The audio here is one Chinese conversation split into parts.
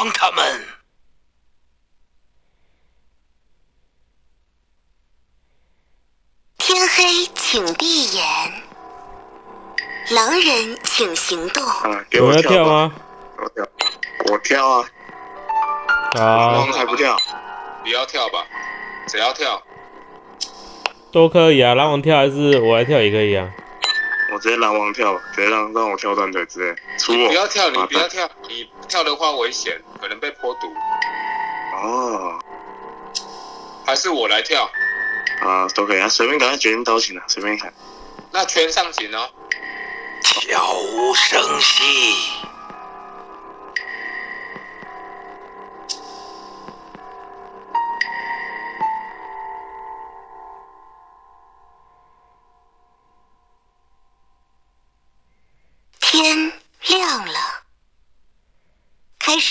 光他们。天黑，请闭眼。狼人，请行动。啊，给我跳吗？我跳，我跳啊，好光，还不跳，你要跳吧，谁要跳？都可以啊，狼王跳还是我来跳也可以啊。我直接狼王跳，直接让让我跳断腿之类，出我不要跳，你啊不要跳，你跳的话危险，可能被泼毒。哦，还是我来跳？啊，都可以啊，随便赶快决定刀行了，随便看。那圈上紧哦。悄无声息。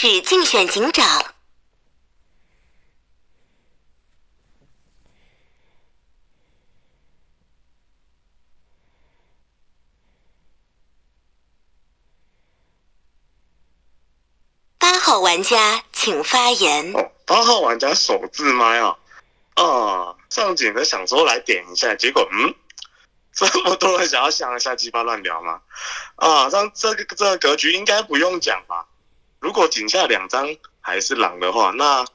是竞选警长。八号玩家请发言。哦，八号玩家手自麦啊，啊，上警的想说来点一下，结果嗯，这么多人想要想一下鸡巴乱聊吗？啊，让这个这个格局应该不用讲吧？如果井下两张还是狼的话，那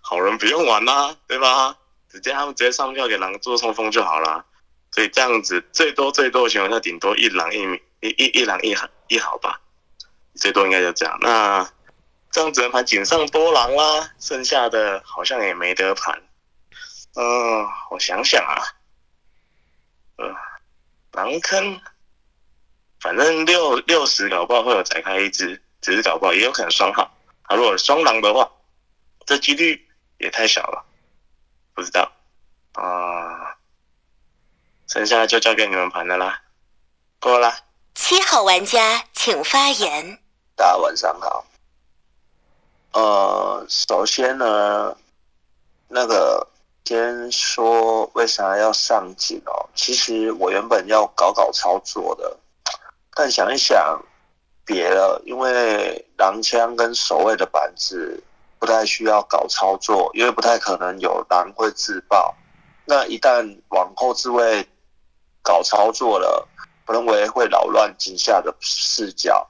好人不用玩啦，对吧？直接他们直接上票给狼做冲锋就好啦。所以这样子最多最多的情况下，顶多一狼一一一一狼一好一好吧，最多应该就这样。那这样只能盘井上多狼啦，剩下的好像也没得盘。嗯、我想想啊，呃，狼坑，反正六六十搞不好会有再开一只，只是搞不好也有可能双号。啊，如果双狼的话，这几率也太小了，不知道啊、剩下的就交给你们盘的啦，过啦。七号玩家请发言。大家晚上好。呃，首先呢，那个先说为啥要上警哦？其实我原本要搞搞操作的，但想一想，别了，因为狼枪跟守卫的板子不太需要搞操作，因为不太可能有狼会自爆。那一旦往后自卫搞操作了，我认为会扰乱井下的视角。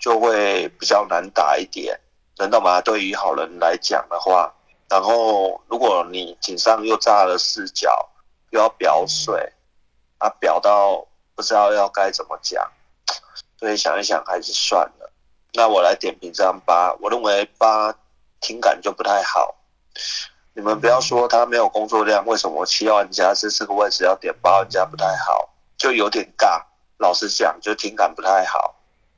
就会比较难打一点，知道吗？对于好人来讲的话，然后如果你井上又炸了四角，又要表水，啊，表到不知道要该怎么讲，所以想一想还是算了。那我来点评这张八，我认为八听感就不太好。你们不要说他没有工作量，为什么七号玩家这四个位置要点八玩家不太好，就有点尬。老实讲，就听感不太好。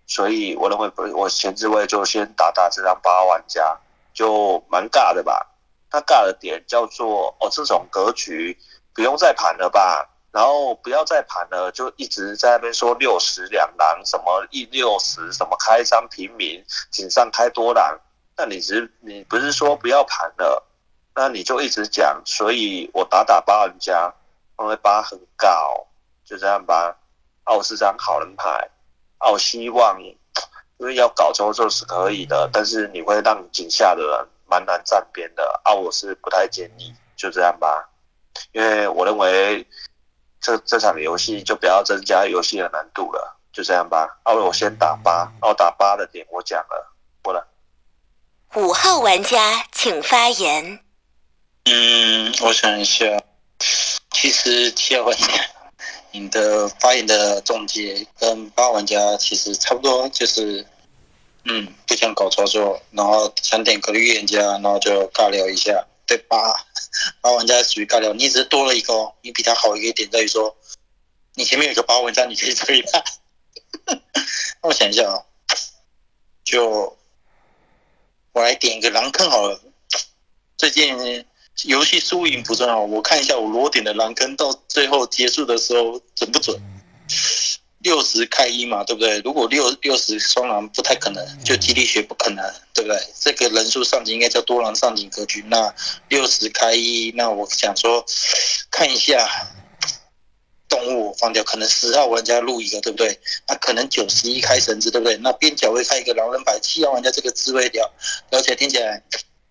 所以我认为不，我前置位就先打打这张八号玩家，就蛮尬的吧。他尬的点叫做哦，这种格局不用再盘了吧，然后不要再盘了，就一直在那边说六十两狼，什么一六十，什么开张平民，井上开多狼，那你只你不是说不要盘了，那你就一直讲，所以我打打八玩家，因为八很高，就这样吧。奥是张好人牌。哦，希望因为要搞操作是可以的，但是你会让井下的人蛮难站边的。啊，我是不太建议，就这样吧。因为我认为这这场游戏就不要增加游戏的难度了，就这样吧。啊，我先打八，哦，打八的点我讲了，过了。五号玩家请发言。嗯，我想一下，其实七号玩家，你的发言的总结跟八玩家其实差不多，就是嗯，不想搞操作，然后想点个预言家，然后就尬聊一下。对八八 玩家属于尬聊，你只是多了一个哦，你比他好一个点在于说，你前面有个八玩家，你可以推他。那我想一下啊、哦，就我来点一个狼坑好了。最近游戏输赢不重要，我看一下我裸点的狼坑到最后结束的时候准不准？六十开一嘛，对不对？如果六六十双狼不太可能，就激励学不可能，对不对？这个人数上警应该叫多狼上警格局。那六十开一，那我想说看一下，动物放掉，可能十号玩家录一个，对不对？那可能九十一开绳子，对不对？那边角会开一个狼人牌，七号玩家这个滋味掉，而且听起来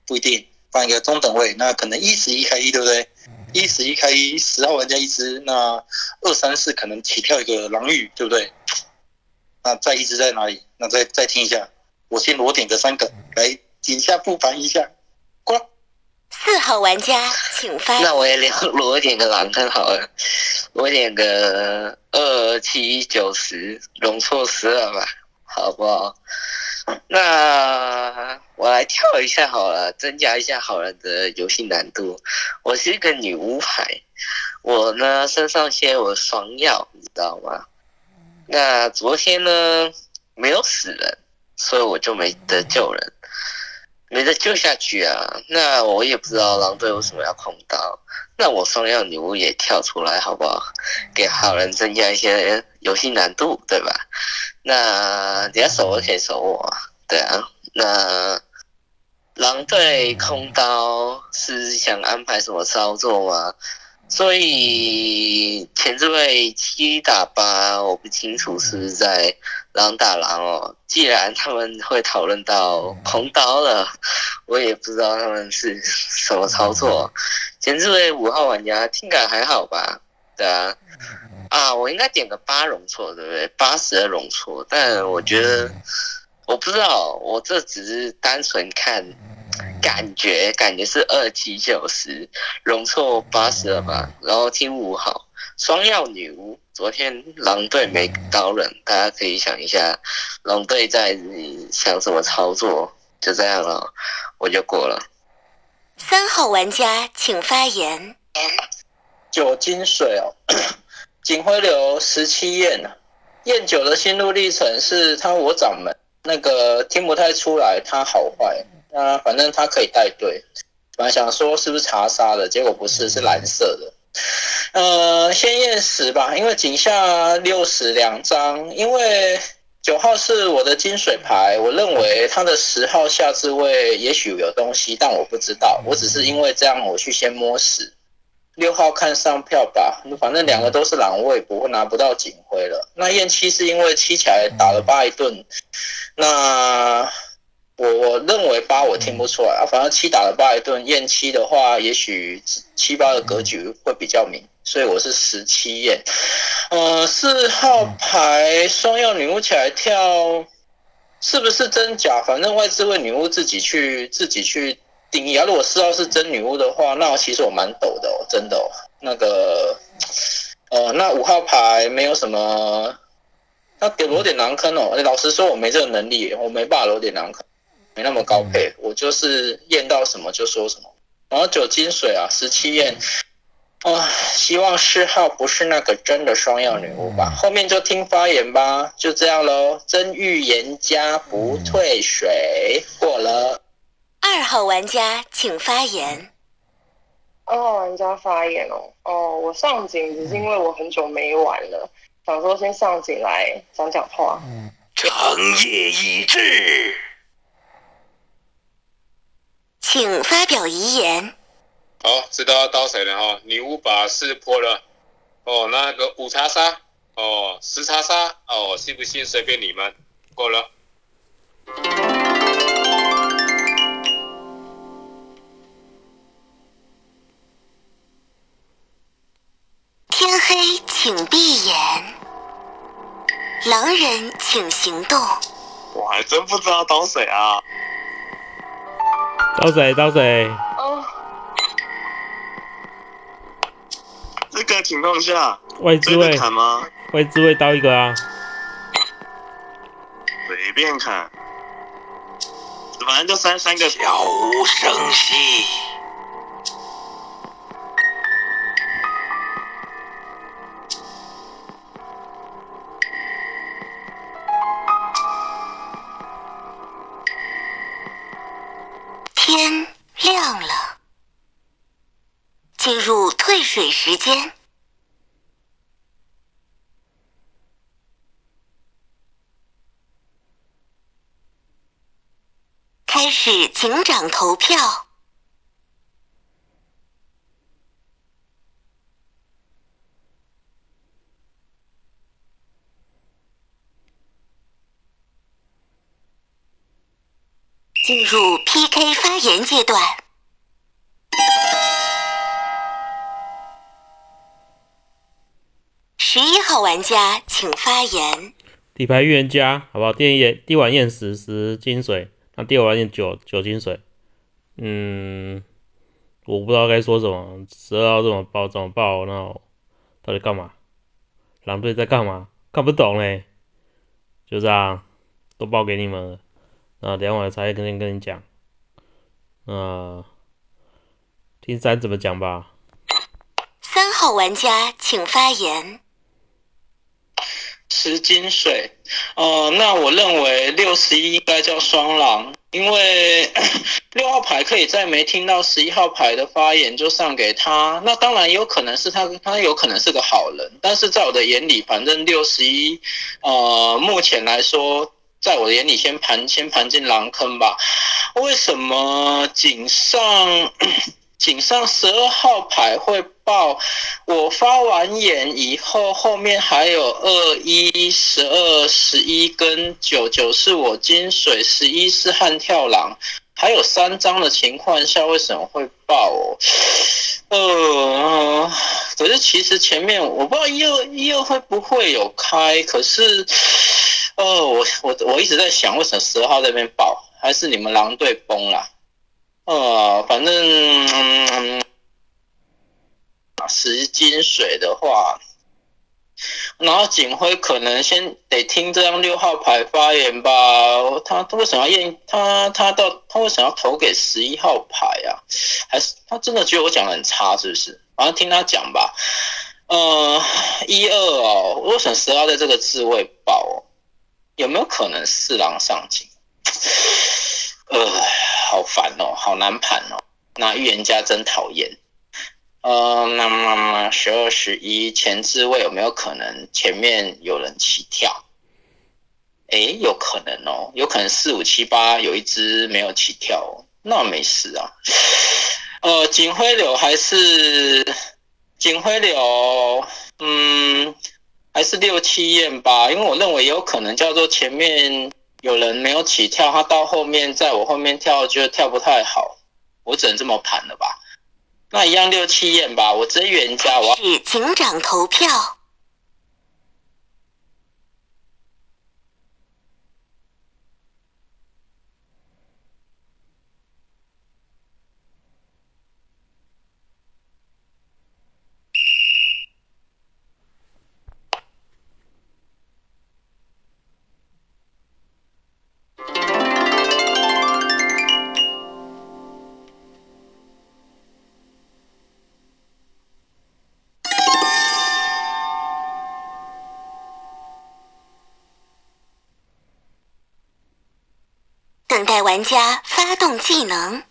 不一定放一个中等位，那可能一十一开一，对不对？一十一开一，十号玩家一只，那二三四可能起跳一个狼玉，对不对？那再一只在哪里？那再再听一下，我先裸点个三个，来底下复盘一下，过来。四号玩家请发那我也聊裸点个狼坑好了，我点个二七九十，容错十二吧，好不好？那我来跳一下好了，增加一下好人的游戏难度。我是一个女巫牌，我呢身上现在有双药，你知道吗？那昨天呢没有死人，所以我就没得救人。没得救下去啊！那我也不知道狼队为什么要空刀。那我双药女巫也跳出来好不好？给好人增加一些游戏难度，对吧？那你要守我可以守我，对啊。那狼队空刀是想安排什么操作吗？所以前这位七打八，我不清楚是不是在狼打狼哦。既然他们会讨论到空刀了，我也不知道他们是什么操作。前这位五号玩家听感还好吧？对啊，啊，我应该点个八容错，对不对？八十的容错，但我觉得我不知道，我这只是单纯看。感觉感觉是二七九十，容错八十二吧，然后听五号双药女巫。昨天狼队没刀人，大家可以想一下，狼队在想什么操作？就这样了，我就过了。三号玩家请发言。酒精水哦，警徽流十七验呢，验酒的心路历程是他我掌门那个听不太出来他好坏。那反正他可以带队，本来想说是不是查杀的，结果不是，是蓝色的。呃，先验十吧，因为井下六十两张，因为九号是我的金水牌，我认为他的十号下置位也许有东西，但我不知道，我只是因为这样我去先摸十。六号看上票吧，反正两个都是狼位，不会拿不到警徽了。那验七是因为七起来打了八一顿，那。我我认为八我听不出来啊，反正七打了八一顿，验七的话，也许七八的格局会比较明，所以我是十七验。呃，四号牌双药女巫起来跳，是不是真假？反正外置位女巫自己去自己去定义啊。如果四号是真女巫的话，那其实我蛮抖的哦，真的哦。那个，呃，那五号牌没有什么，那给罗点狼坑哦。老实说，我没这个能力，我没办法罗点狼坑。没那么高配，我就是验到什么就说什么。然后酒精水啊，十七验，啊，希望四号不是那个真的双药女巫吧。后面就听发言吧，就这样喽。真预言家不退水，过了。二号玩家请发言。二号玩家发言哦，哦，我上井只是因为我很久没玩了，想说先上井来讲讲话。长夜已至。请发表遗言。好，知道要刀谁了哈？女巫把事破了。哦，那个五叉杀，哦，十叉杀，哦，信不信随便你们。过了。天黑，请闭眼。狼人，请行动。我还真不知道刀谁啊。刀谁？刀谁？哦。这个情况下，外置位砍吗？外置位刀一个啊。随便砍，反正就三三个。小无声息。天亮了，进入退水时间，开始警长投票。进入 PK 发言阶段。十一号玩家请发言。底牌预言家，好不好？第一第一碗验十十金水，那第二碗验九九金水。嗯，我不知道该说什么。十二号这么爆怎么爆？那到底干嘛？狼队在干嘛？看不懂嘞。就这样，都报给你们了。那两晚才跟跟你讲。那听三怎么讲吧。三号玩家请发言。十金水，呃，那我认为六十一应该叫双狼，因为 六号牌可以在没听到十一号牌的发言就上给他，那当然也有可能是他，他有可能是个好人，但是在我的眼里，反正六十一，呃，目前来说，在我的眼里先盘先盘进狼坑吧。为什么井上？井上十二号牌会爆，我发完眼以后，后面还有二一、十二、十一跟九九是我金水，十一是悍跳狼，还有三张的情况下，为什么会爆？呃，可是其实前面我不知道一二一二会不会有开，可是，呃，我我我一直在想，为什么十二号那边爆，还是你们狼队崩了？呃，反正嗯，十金水的话，然后警徽可能先得听这张六号牌发言吧。他他为什么要验他他到他为什么要投给十一号牌啊？还是他真的觉得我讲的很差，是不是？反正听他讲吧。呃，一二哦，为什么十二在这个字位爆？有没有可能四郎上警？呃。好烦哦，好难盘哦。那预言家真讨厌。呃，那么十二十一前置位有没有可能前面有人起跳？诶，有可能哦，有可能四五七八有一只没有起跳，那没事啊。呃，警徽柳还是警徽柳，嗯，还是六七验吧，因为我认为有可能叫做前面。有人没有起跳，他到后面在我后面跳，就跳不太好，我只能这么盘了吧？那一样六七验吧，我真冤家，我是警长投票。等待玩家发动技能。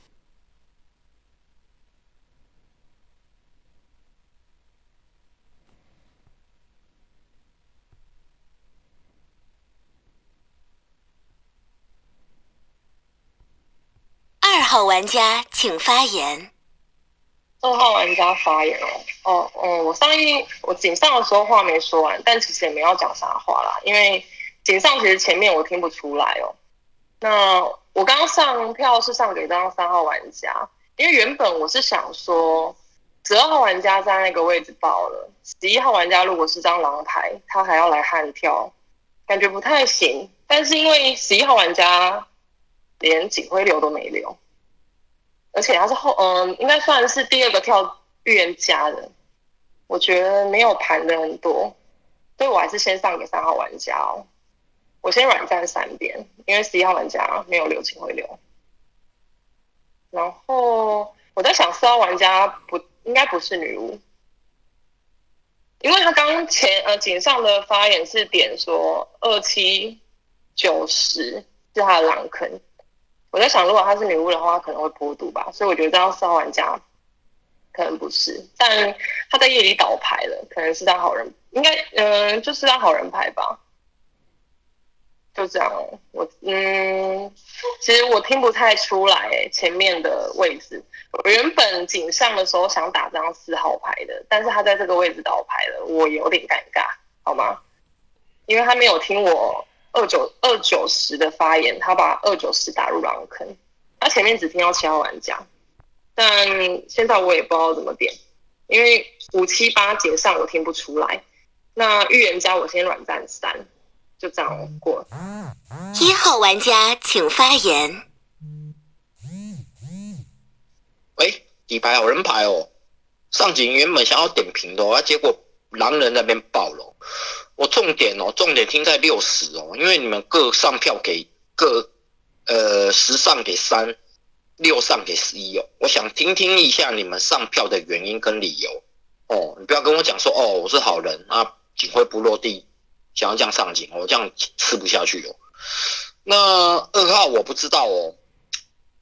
二号玩家请发言。二号玩家发言哦，哦，哦，我上一我井上的时候话没说完，但其实也没要讲啥话啦，因为井上其实前面我听不出来哦。那我刚刚上票是上给这张三号玩家，因为原本我是想说十二号玩家在那个位置爆了，十一号玩家如果是张狼牌，他还要来悍跳，感觉不太行。但是因为十一号玩家连警徽流都没留，而且他是后嗯，应该算是第二个跳预言家的，我觉得没有盘的很多，所以我还是先上给三号玩家哦。我先软站三边，因为十一号玩家没有留情会留。然后我在想四号玩家不应该不是女巫，因为他刚前呃井上的发言是点说二七九十是他的狼坑。我在想如果他是女巫的话，可能会波度吧，所以我觉得这张四号玩家可能不是，但他在夜里倒牌了，可能是张好人，应该嗯就是张好人牌吧。就这样，我嗯，其实我听不太出来前面的位置。我原本井上的时候想打张四号牌的，但是他在这个位置倒牌了，我有点尴尬，好吗？因为他没有听我二九二九十的发言，他把二九十打入狼坑，他前面只听到七号玩家，但现在我也不知道怎么点，因为五七八解上我听不出来。那预言家我先软战三，就这样过。一号玩家请发言。喂，底牌好人牌哦。上警原本想要点评的，啊，结果狼人那边爆了。我重点哦，重点听在六十哦，因为你们各上票给各呃十上给三，六上给十一哦。我想听听一下你们上票的原因跟理由哦。你不要跟我讲说哦，我是好人啊，警徽不落地，想要这样上警，我这样吃不下去哦。那二号我不知道哦，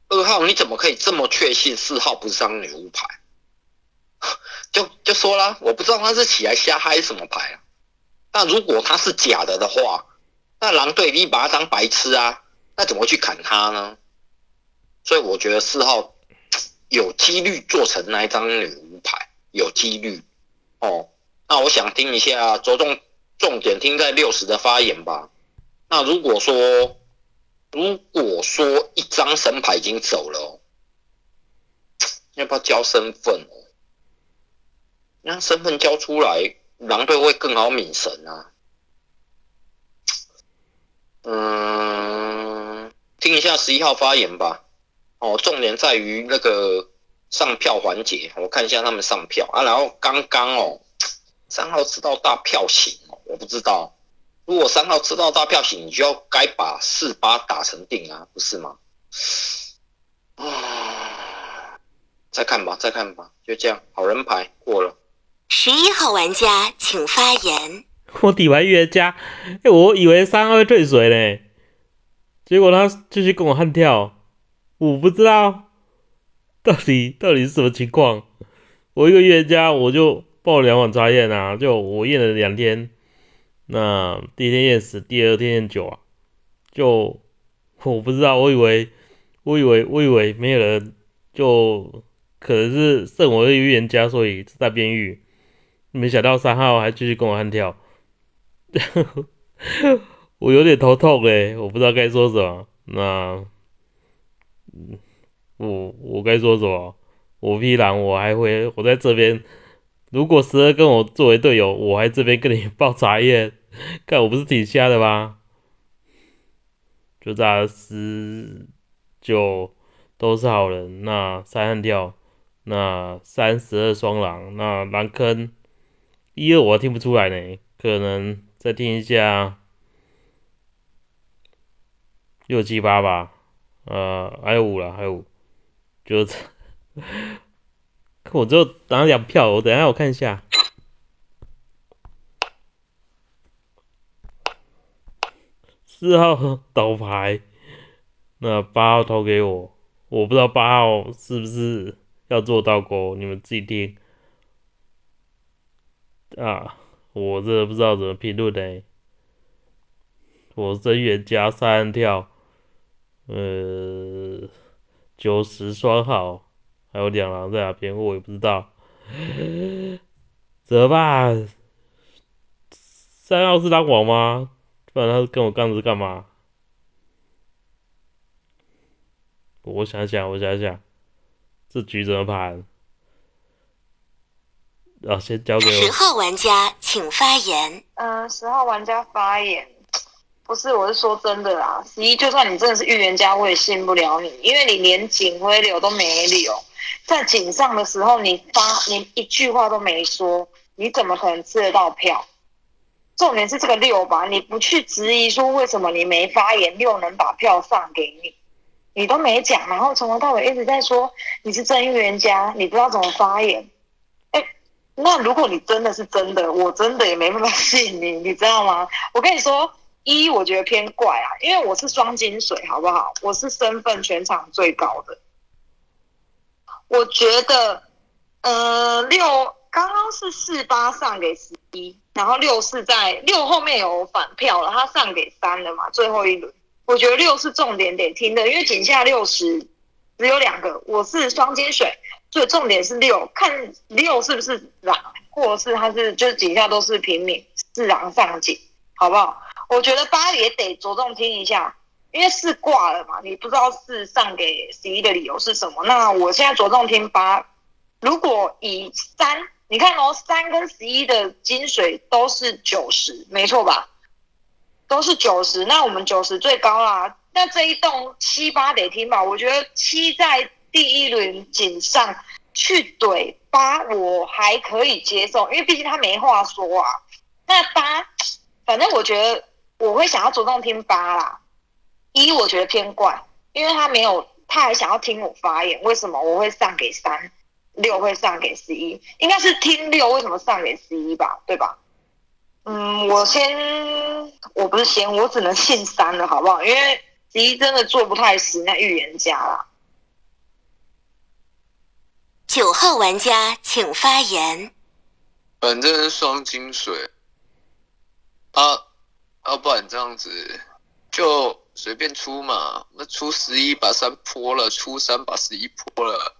二号你怎么可以这么确信四号不是张女巫牌？就就说了，我不知道他是起来瞎嗨什么牌啊。那如果他是假的的话，那狼队你把他当白痴啊？那怎么会去砍他呢？所以我觉得四号 有几率做成那一张女巫牌，有几率哦。那我想听一下着重重点听在六十的发言吧。那如果说如果说一张神牌已经走了，要不要交身份哦？让身份交出来，狼队会更好抿神啊。嗯，听一下十一号发言吧。哦，重点在于那个上票环节，我看一下他们上票啊。然后刚刚哦，三号吃到大票型，我不知道。如果三号吃到大票型，你就要该把四八打成定啊，不是吗？啊，再看吧，再看吧，就这样，好人牌过了。十一号玩家请发言。我底牌预言家，哎，我以为三号会退水呢，结果他继续跟我悍跳，我不知道到底到底是什么情况。我一个预言家，我就爆两碗茶叶啊，就我验了两天，那第一天验十，第二天验九啊，就我不知道，我以为我以为我以为没有人，就可能是剩我一个预言家，所以在边狱。没想到三号还继续跟我悍跳，我有点头痛嘞，我不知道该说什么。那，我我该说什么？我必然，我还会我在这边。如果十二跟我作为队友，我还这边跟你报茶叶，看我不是挺瞎的吗？就这十九都是好人，那三悍跳，那三十二双狼，那狼坑。一二我听不出来呢，可能再听一下六七八吧，呃，还有五了，还有五，就 我就拿两票，我等下我看一下，四号倒牌，那八号投给我，我不知道八号是不是要做倒钩，你们自己听。啊，我这不知道怎么评论呢。我真远加三跳，呃，九十双好，还有两狼在哪边，我也不知道。怎么办？三号是当王吗？不然他跟我杠子干嘛？我想想，我想想，这局怎么盘？啊，先交给我。十号玩家请发言。嗯，十号玩家发言，不是，我是说真的啦。十一，就算你真的是预言家，我也信不了你，因为你连警徽流都没留，在井上的时候你发，你一句话都没说，你怎么可能吃得到票？重点是这个六吧，你不去质疑说为什么你没发言，六能把票上给你，你都没讲，然后从头到尾一直在说你是真预言家，你不知道怎么发言。那如果你真的是真的，我真的也没办法信你，你知道吗？我跟你说，一我觉得偏怪啊，因为我是双金水，好不好？我是身份全场最高的。我觉得，呃，六刚刚是四八上给十一，然后六是在六后面有反票了，他上给三了嘛？最后一轮，我觉得六是重点得听的，因为井下六十只有两个，我是双金水。所以重点是六，看六是不是狼，或者是他是就是井下都是平民，是狼上井，好不好？我觉得八也得着重听一下，因为四挂了嘛，你不知道四上给十一的理由是什么。那我现在着重听八，如果以三，你看哦，三跟十一的金水都是九十，没错吧？都是九十，那我们九十最高啦。那这一栋七八得听吧？我觉得七在第一轮锦上去怼八，我还可以接受，因为毕竟他没话说啊。那八，反正我觉得我会想要着重听八啦。一我觉得偏怪，因为他没有，他还想要听我发言，为什么我会上给三？六会上给十一，应该是听六为什么上给十一吧，对吧？嗯，我先，我不是先，我只能信三了，好不好？因为十一真的做不太实那预言家啦。九号玩家请发言。反正双金水，啊，要不然这样子就随便出嘛，那出十一把三泼了，出三把十一泼了，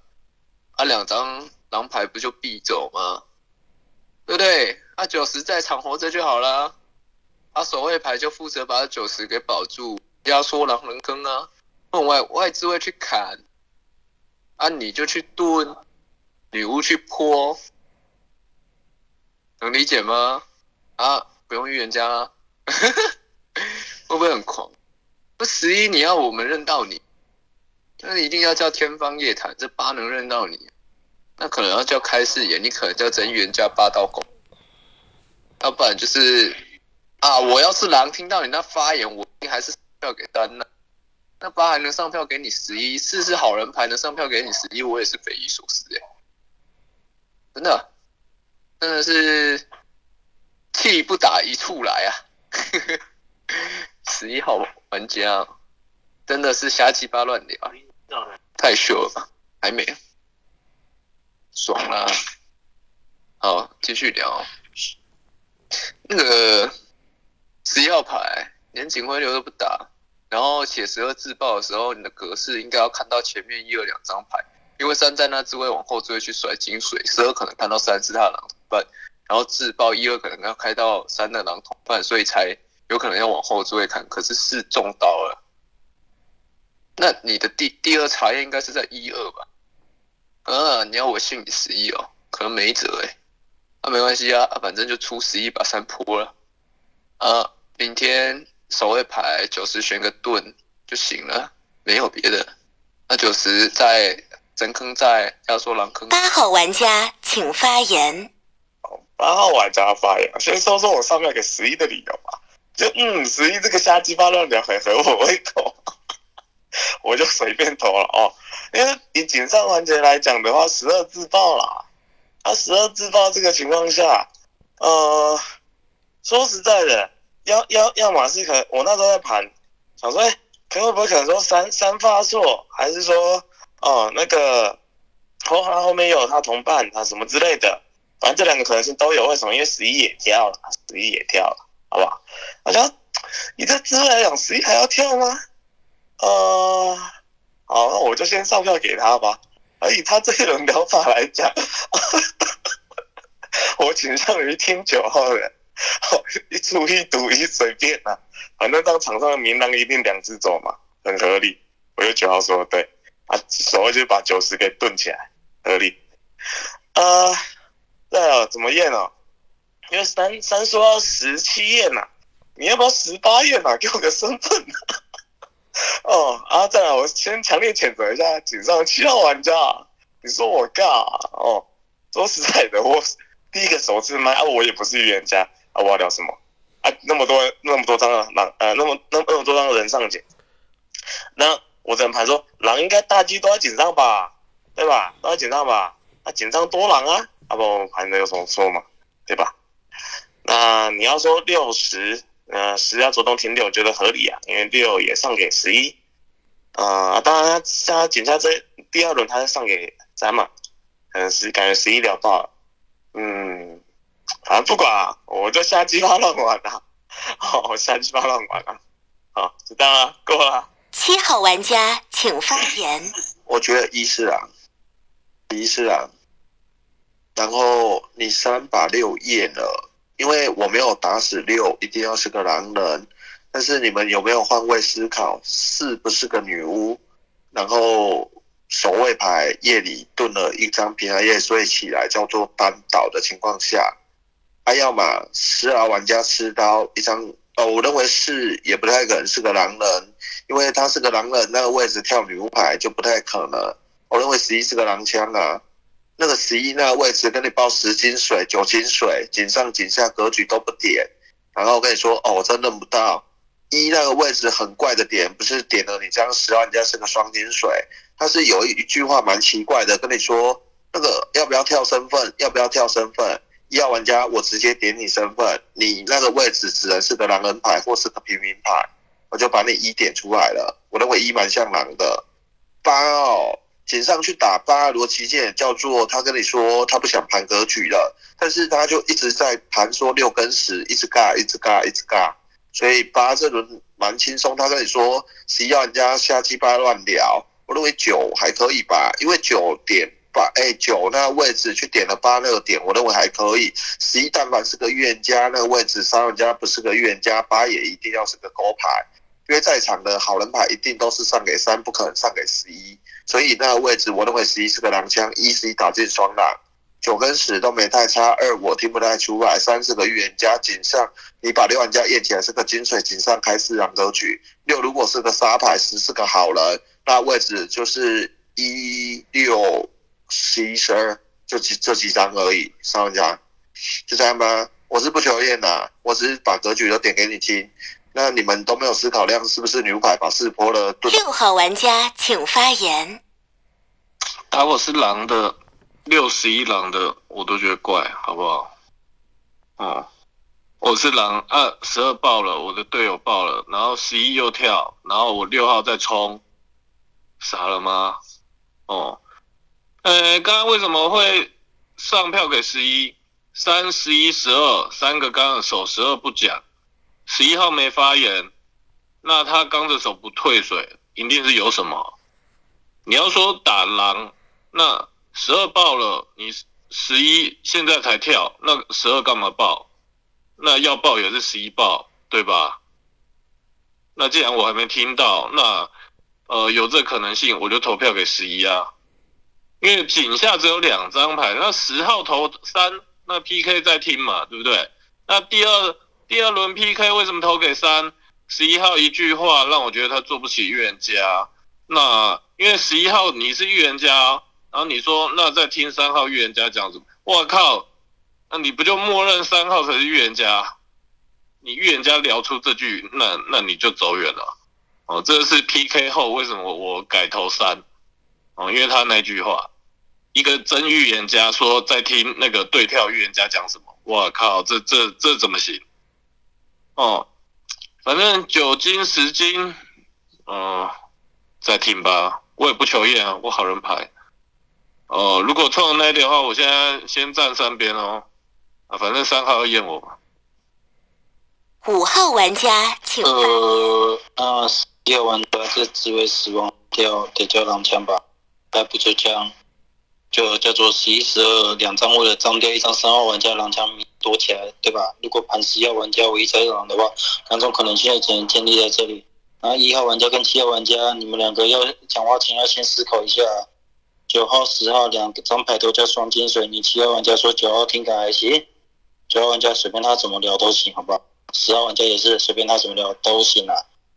啊，两张狼牌不就必走吗？对不对？啊，九十在场活着就好了，啊，守卫牌就负责把九十给保住，压缩狼人坑啊，用外外置位去砍，啊，你就去蹲，女巫去泼。能理解吗？啊，不用预言家，会不会很狂？不十一你要我们认到你，那一定要叫天方夜谭。这八能认到你，那可能要叫开视野，你可能叫真预言家八道狗，要不然就是啊，我要是狼听到你那发言，我一定还是票给单呢。那八还能上票给你十一，四是好人牌能上票给你十一，我也是匪夷所思哎，真的。真的是气不打一处来啊！十一号玩家真的是瞎鸡巴乱聊，太秀了吧？还没，爽啦！好，继续聊。那个十一号牌连警徽流都不打，然后写十二自爆的时候，你的格式应该要看到前面一二两张牌。因为三在那只会往后追去甩金水，十二可能看到三是他的狼同伴，然后自爆一二可能要开到三的狼同伴，所以才有可能要往后座位看。可是是中刀了，那你的第第二查验应该是在一二吧？啊，你要我信你十一哦？可能没辙哎，那没关系啊，反正就出十一把三泼了，啊，明天守卫牌九十选个盾就行了，没有别的，那九十在。真坑在要说狼坑。八号玩家请发言。八号玩家发言，先说说我上面给十一的理由吧。就嗯，十一这个瞎鸡巴乱聊很合我胃口，我就随便投了哦。因为以锦上环节来讲的话，十二自爆啦。他十二自爆这个情况下，呃，说实在的，要要要么是可我那时候在盘，想说，哎，可会不会可能说三三发错，还是说？哦，那个后他后面有他同伴啊什么之类的，反正这两个可能性都有。为什么？因为十一也跳了，十一也跳了，好不好？像你这之后来讲，十一还要跳吗？呃，好，那我就先上票给他吧。而以他这一轮疗法来讲，我倾向于听九号人，一出一赌一随便啊，反正到场上的名狼一定两只走嘛，很合理。我觉得九号说的对。啊，手会就把九十给炖起来，合理。啊，对啊，怎么验哦？因为三三说要十七页嘛，你要不要十八页嘛？给我个身份。哦，啊，再来，我先强烈谴责一下井上七号玩家，你说我尬哦？说实在的，我第一个首次麦啊，我也不是预言家啊，我要聊什么？啊，那么多那么多张狼，呃，那么那那么多张人上井，那。我整排说狼应该大机都在井上吧，对吧？都在井上吧？那井上多狼啊，啊不盘能有什么错嘛，对吧？那你要说六十，呃十要主动停六，觉得合理啊，因为六也上给十一，啊当然他井下这第二轮他上给三嘛，可能是感觉十一聊爆了，嗯，反正不管啊，我就瞎鸡巴乱玩啊，好瞎鸡巴乱玩啊，好知道了，够了。七号玩家请发言。我觉得一是啊，一是狼，然后你三把六验了，因为我没有打死六，一定要是个狼人，但是你们有没有换位思考，是不是个女巫？然后守卫牌夜里炖了一张平安夜，所以起来叫做扳倒的情况下，啊，要么十二玩家吃刀一张，哦，我认为是也不太可能是个狼人，因为他是个狼人，那个位置跳女巫牌就不太可能。我认为十一是个狼枪啊，那个十一那个位置跟你报十斤水、九斤水，井上井下格局都不点，然后跟你说哦，我真认不到。一那个位置很怪的点，不是点了你这样十万家是个双金水，他是有一一句话蛮奇怪的，跟你说那个要不要跳身份，要不要跳身份？一号玩家我直接点你身份，你那个位置只能是个狼人牌或是个平民牌，我就把你一点出来了。我认为一蛮像狼的。八哦，井上去打八罗奇剑，叫做他跟你说他不想盘格局了，但是他就一直在盘说六跟十，一直尬，一直尬，一直尬。所以八这轮蛮轻松，他跟你说十一要人家瞎鸡巴乱聊，我认为九还可以吧，因为九点八，哎九那个位置去点了八那个点，我认为还可以。十一但凡是个预言家，那个位置三人家不是个预言家，八也一定要是个勾牌，因为在场的好人牌一定都是上给三，不可能上给十一，所以那个位置我认为十一是个狼枪，一十一打进双狼。九跟十都没太差，二我听不太出来，三是个预言家，井上你把六玩家验起来是个金水，井上开四狼格局，六如果是个沙牌，十是个好人，那位置就是一六十一十二，就几这几张而已，三玩家就这样吧，我是不求验的，我只是把格局都点给你听，那你们都没有思考量，是不是牛排把四泼了？六号玩家请发言。打我是狼的。六十一狼的我都觉得怪，好不好？哦，我是狼二十二爆了，我的队友爆了，然后十一又跳，然后我六号再冲，傻了吗？哦，呃，刚刚为什么会上票给十一？三十一十二三个刚的手，十二不讲，十一号没发言，那他刚着手不退水，一定是有什么？你要说打狼，那。十二爆了，你十一现在才跳，那十二干嘛爆？那要爆也是十一爆，对吧？那既然我还没听到，那呃有这可能性，我就投票给十一啊。因为井下只有两张牌，那十号投三，那 PK 在听嘛，对不对？那第二第二轮 PK 为什么投给三？十一号一句话让我觉得他做不起预言家。那因为十一号你是预言家。然后你说，那在听三号预言家讲什么？我靠，那你不就默认三号才是预言家？你预言家聊出这句，那那你就走远了。哦，这是 PK 后为什么我改投三？哦，因为他那句话，一个真预言家说在听那个对跳预言家讲什么？我靠，这这这怎么行？哦，反正九金十金，嗯，再听吧。我也不求验啊，我好人牌。哦，如果错了那一点的话，我现在先站三边哦。啊，反正三号要验我嘛。五号玩家，请呃，那一号玩家这只会死亡掉，得叫狼枪吧？还不就枪，就叫做十一十二两张，为了张掉一张三号玩家狼枪躲起来，对吧？如果盘十一号玩家唯一在狼的话，两种可能性只能建立在这里。然后一号玩家跟七号玩家，你们两个要讲话前要先思考一下。九号、十号两张牌都叫双金水，你七号玩家说九号听感还行，九号玩家随便他怎么聊都行，好不好？十号玩家也是随便他怎么聊都行啊，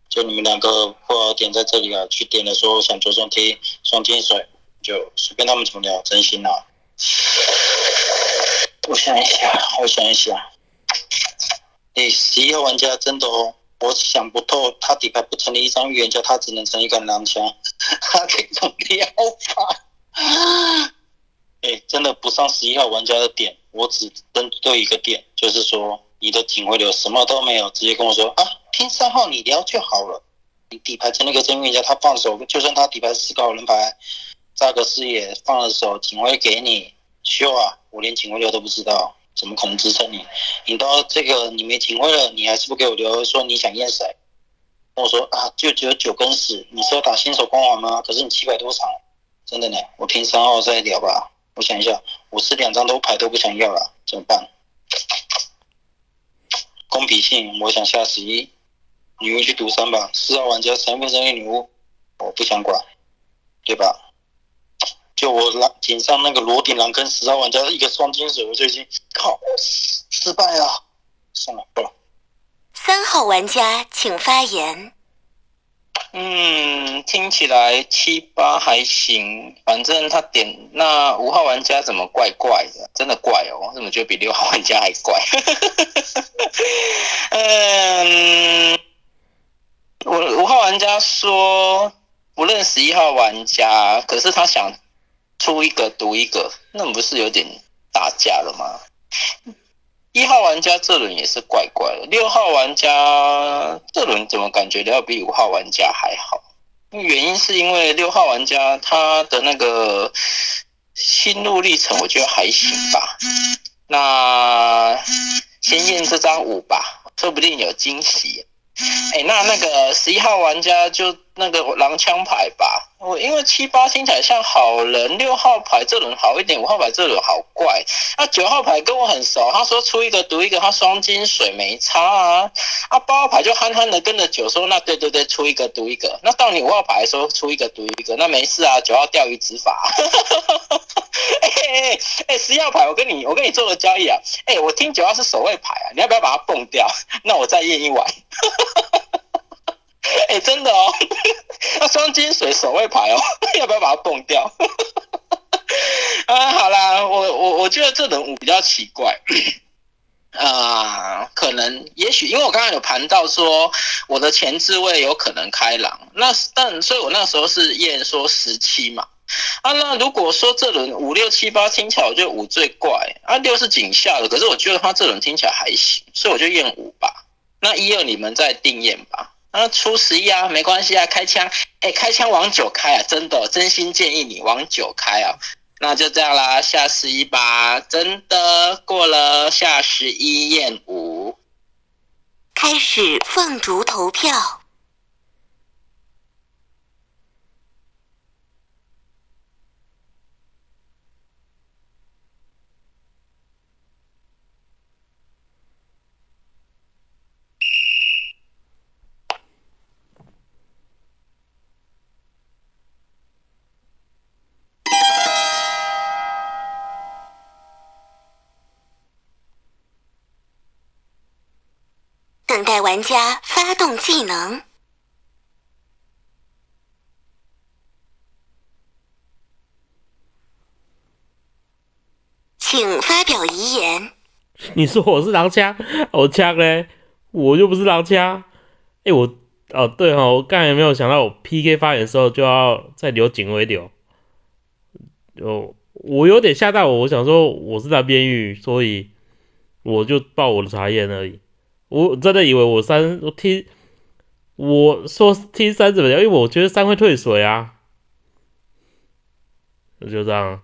就你们两个不好点在这里啊，去点的时候想着重听双金水，就随便他们怎么聊，真心啊。我想一下，我想一下，哎，十一号玩家真的哦，我想不透，他底牌不成立一张预言家，他只能成一个狼枪，他这种聊法。哎，真的不上十一号玩家的点，我只针对一个点，就是说你的警徽流什么都没有，直接跟我说啊，听三号你聊就好了。你底牌成那个真预言家，他放手，就算他底牌四个好人牌，炸个视野放了手，警徽给你秀啊，我连警徽流都不知道，怎么可能支撑你？你到这个你没警徽了，你还是不给我留，说你想验谁？我说啊，就只有九跟十，你是要打新手光环吗？可是你七百多场。真的呢，我听三号再聊吧。我想一下，我是两张都牌都不想要了，怎么办？公平性，我想下十一。女巫去毒三吧，四号玩家三分生意女巫，我不想管，对吧？就我狼井上那个罗顶狼跟十号玩家一个双金水，我就已经靠失失败了，算了，不了。三号玩家请发言。嗯，听起来七八还行，反正他点那五号玩家怎么怪怪的，真的怪哦，我怎么觉得比六号玩家还怪？嗯，我五号玩家说不认识一号玩家，可是他想出一个读一个，那不是有点打架了吗？一号玩家这轮也是怪怪的，六号玩家这轮怎么感觉要比五号玩家还好？原因是因为六号玩家他的那个心路历程，我觉得还行吧。那先验这张五吧，说不定有惊喜。哎，那那个十一号玩家就那个狼枪牌吧。我因为七八听起来像好人，六号牌这轮好一点，五号牌这轮好怪。那九号牌跟我很熟，他说出一个读一个，他双金水没差啊。啊，八号牌就憨憨的跟着九说，那对对对，出一个读一个。那到你五号牌说出一个读一个，那没事啊，九号钓鱼执法。哎哎哎，十一号牌，我跟你我跟你做个交易啊。哎，我听九号是守卫牌啊，你要不要把它蹦掉？那我再验一碗。哎，真的哦，那双金水守卫牌哦，要不要把它蹦掉？啊，好啦，我我我觉得这人物比较奇怪，啊，可能也许因为我刚刚有盘到说我的前置位有可能开狼，那但所以我那时候是验说十七嘛，啊，那如果说这轮五六七八听起来我觉得五最怪，啊六是井下的，可是我觉得他这轮听起来还行，所以我就验五吧，那一二你们再定验吧。啊，出十一啊，没关系啊，开枪，哎，开枪往九开啊，真的，真心建议你往九开啊，那就这样啦，下十一吧，真的过了下十一验五，开始放逐投票。等待玩家发动技能，请发表遗言。你说我是狼枪，我枪嘞，我又不是狼枪。哎，我哦对哈，我刚才没有想到，我 PK 发言的时候就要再留警徽流。哦，我有点吓到我，我想说我是在边域，所以我就报我的查验而已。我真的以为我三我踢，我说踢三怎么样？因为我觉得三会退水啊。就这样，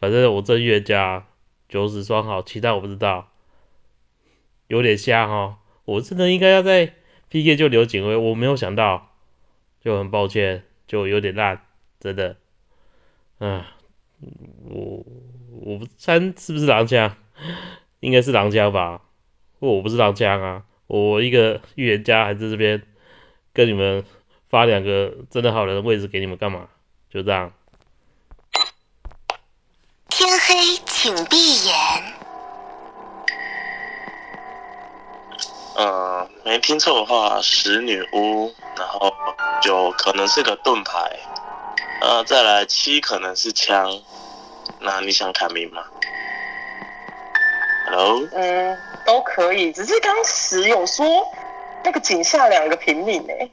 反正我正月加九十双好，其他我不知道，有点瞎哈。我真的应该要在 PK 就留警徽，我没有想到，就很抱歉，就有点烂，真的。嗯，我我三是不是狼枪？应该是狼枪吧。我不是狼枪啊，我一个预言家还在这边跟你们发两个真的好人的位置给你们干嘛？就这样。天黑，请闭眼。呃，没听错的话，十女巫，然后九可能是个盾牌，呃，再来七可能是枪。那你想砍命吗？Hello。嗯。都可以，只是当时有说那个井下两个平民哎，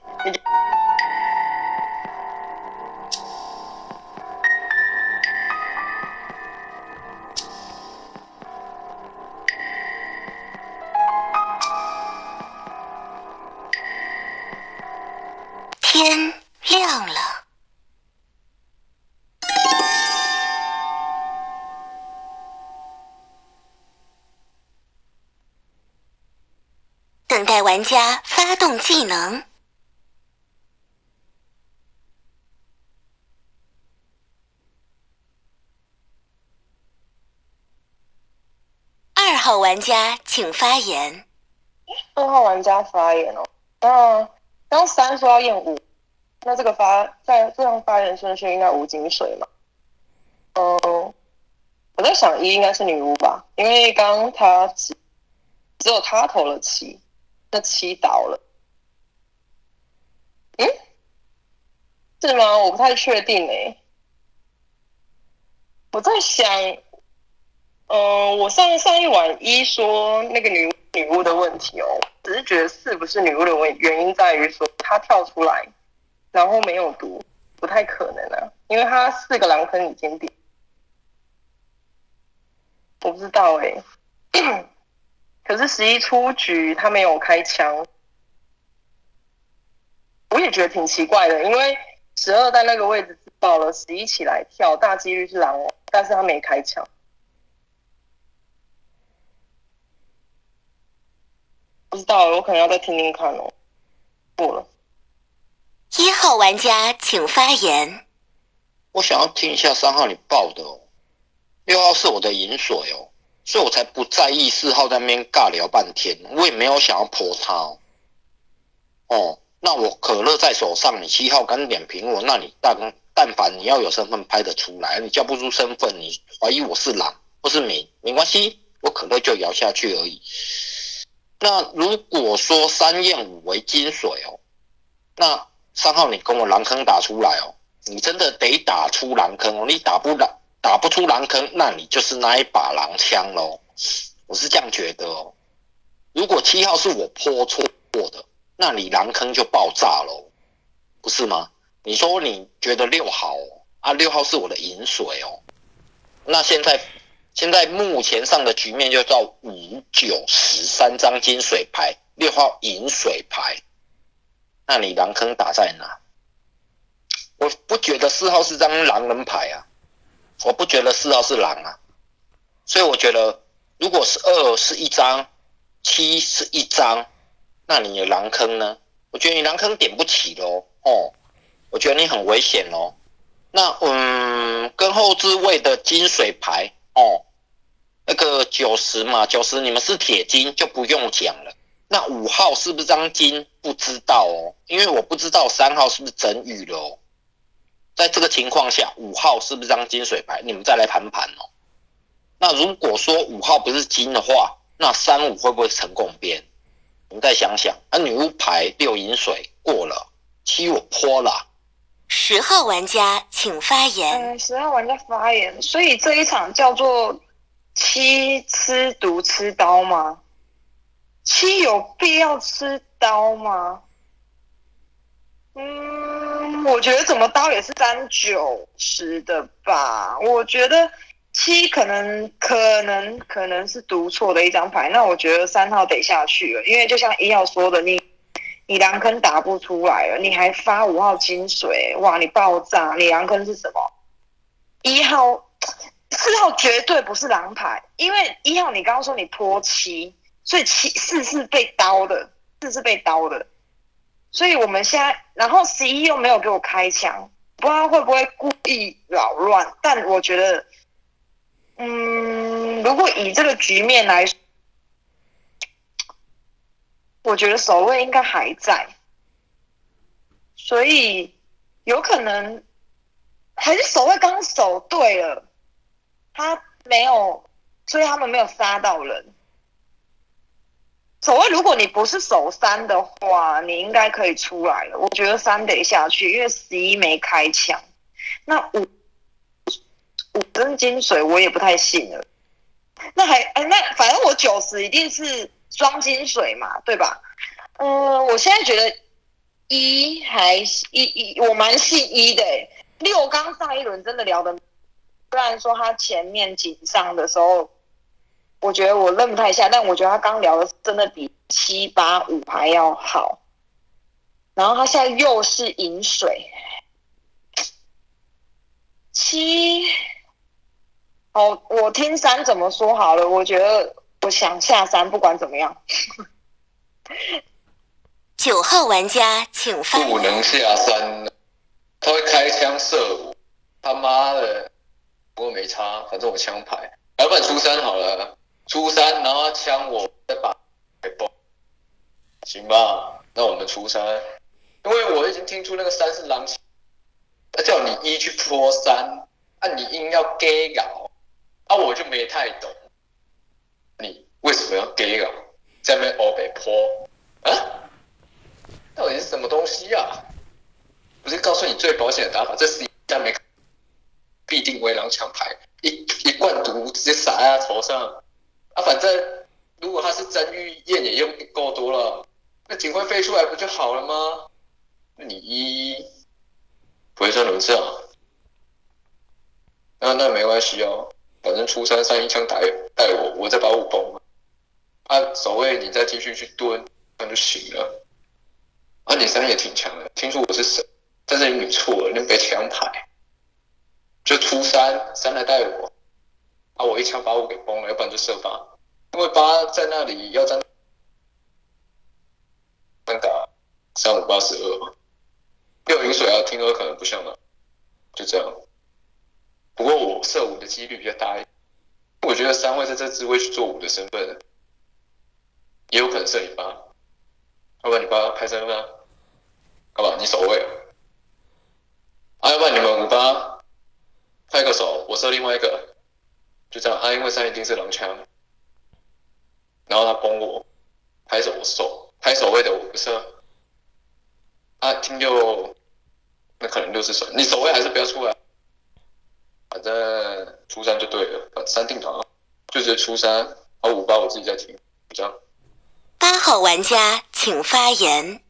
家发动技能。二号玩家请发言。二号玩家发言哦。那刚三说要验五，那这个发在这样发言顺序应该五金水嘛？嗯，我在想一应该是女巫吧，因为刚刚他只只有他投了七，那七倒了。嗯，是吗？我不太确定诶、我在想，呃，我上上一晚一说那个女女巫的问题哦，只是觉得是不是女巫的问原因在于说她跳出来，然后没有毒，不太可能啊，因为她四个狼坑已经点，我不知道哎、可是十一出局他没有开枪，我也觉得挺奇怪的，因为十二在那个位置自爆了，十一起来跳，大几率是狼王，但是他没开枪。不知道，我可能要再听听看哦。不了，一号玩家请发言。我想要听一下三号你报的哦，六号是我的饮水哦，所以我才不在意四号在那边尬聊半天，我也没有想要泼他哦。哦，那我可乐在手上，你七号敢点评我，那你但但凡你要有身份拍得出来，你叫不出身份，你怀疑我是狼或是民，没关系，我可乐就摇下去而已。那如果说三验五为金水哦，那三号你跟我狼坑打出来哦，你真的得打出狼坑哦，你打不狼打不出狼坑，那你就是那一把狼枪喽。我是这样觉得哦。如果七号是我泼错过的，那你狼坑就爆炸喽，不是吗？你说你觉得六号哦啊，六号是我的饮水哦，那现在现在目前上的局面就叫五九十三张金水牌，六号饮水牌，那你狼坑打在哪？我不觉得四号是张狼人牌啊，我不觉得四号是狼啊，所以我觉得如果是二是一张，七是一张，那你的狼坑呢？我觉得你狼坑点不起喽，哦，我觉得你很危险哦。那嗯，跟后置位的金水牌哦，那个九十嘛，九十你们是铁金就不用讲了。那五号是不是张金？不知道哦，因为我不知道三号是不是整雨了哦。在这个情况下，五号是不是张金水牌？你们再来盘盘哦。那如果说五号不是金的话，那三五会不会成共边？你们再想想，啊，女巫牌六银水过了，七我泼了。十号玩家请发言。嗯，十号玩家发言，所以这一场叫做七吃毒吃刀吗？七有必要吃刀吗？嗯，我觉得怎么刀也是三九十的吧。我觉得七可能可能可能是读错的一张牌，那我觉得三号得下去了，因为就像一号说的，你你狼坑打不出来了，你还发五号金水，哇，你爆炸，你狼坑是什么？一号、四号绝对不是狼牌，因为一号你刚刚说你泼七，所以七四是被刀的，四是被刀的，所以我们现在，然后十一又没有给我开枪，不知道会不会故意扰乱，但我觉得，嗯，如果以这个局面来，我觉得守卫应该还在，所以有可能还是守卫刚守对了，他没有，所以他们没有杀到人。守卫，如果你不是守三的话，你应该可以出来了。我觉得三得下去，因为十一没开枪。那五五跟金水我也不太信了。那还哎，那反正我九十一定是双金水嘛，对吧？嗯，我现在觉得一还一一，我蛮信一的、欸。六刚上一轮真的聊的，虽然说他前面紧上的时候，我觉得我认不太下，但我觉得他刚聊的真的比七八五还要好。然后他现在又是饮水，七，哦，我听三怎么说好了，我觉得我想下三，不管怎么样。九号玩家请发不能。下山，他会开枪射我，他妈的！不过没差，反正我枪牌，要不然出三好了，出三，然后他枪我再把给爆，行吧？那我们出三，因为我已经听出那个三是狼，他叫你一去泼三，啊，你硬要 gay 搞，啊，我就没太懂，你为什么要 gay 搞，在那边欧北泼，啊，到底是什么东西啊？不是告诉你最保险的打法，这是一旦没必定为狼枪牌，一一罐毒直接洒在他头上，啊，反正如果他是真玉燕也用够多了，那警徽飞出来不就好了吗？那你一不会算轮次啊？那那没关系哦，反正初三三一枪打带我，我再把五崩了，啊，守卫你再继续去蹲，那就行了。啊，你三也挺强的，听说我是神，但是你错了，你别枪排，就初三三来带我，啊，我一枪把五给崩了，要不然就射八，因为八在那里要站，单打三五八十二，六饮水啊，听说可能不像了，就这样。不过我射五的几率比较大一点，我觉得三会在这支位去做五的身份，也有可能射你八，要不然你八开三分啊，好吧，你守卫，啊，要不然你们五八拍个手，我射另外一个，就这样啊，因为三一定是狼枪，然后他崩我，拍手我手，拍手位的我不是，啊，听六，那可能六是手，你守卫还是不要出来。反正初三就对了，三定团就直接初三，啊五八我自己在听，这样。八号玩家请发言。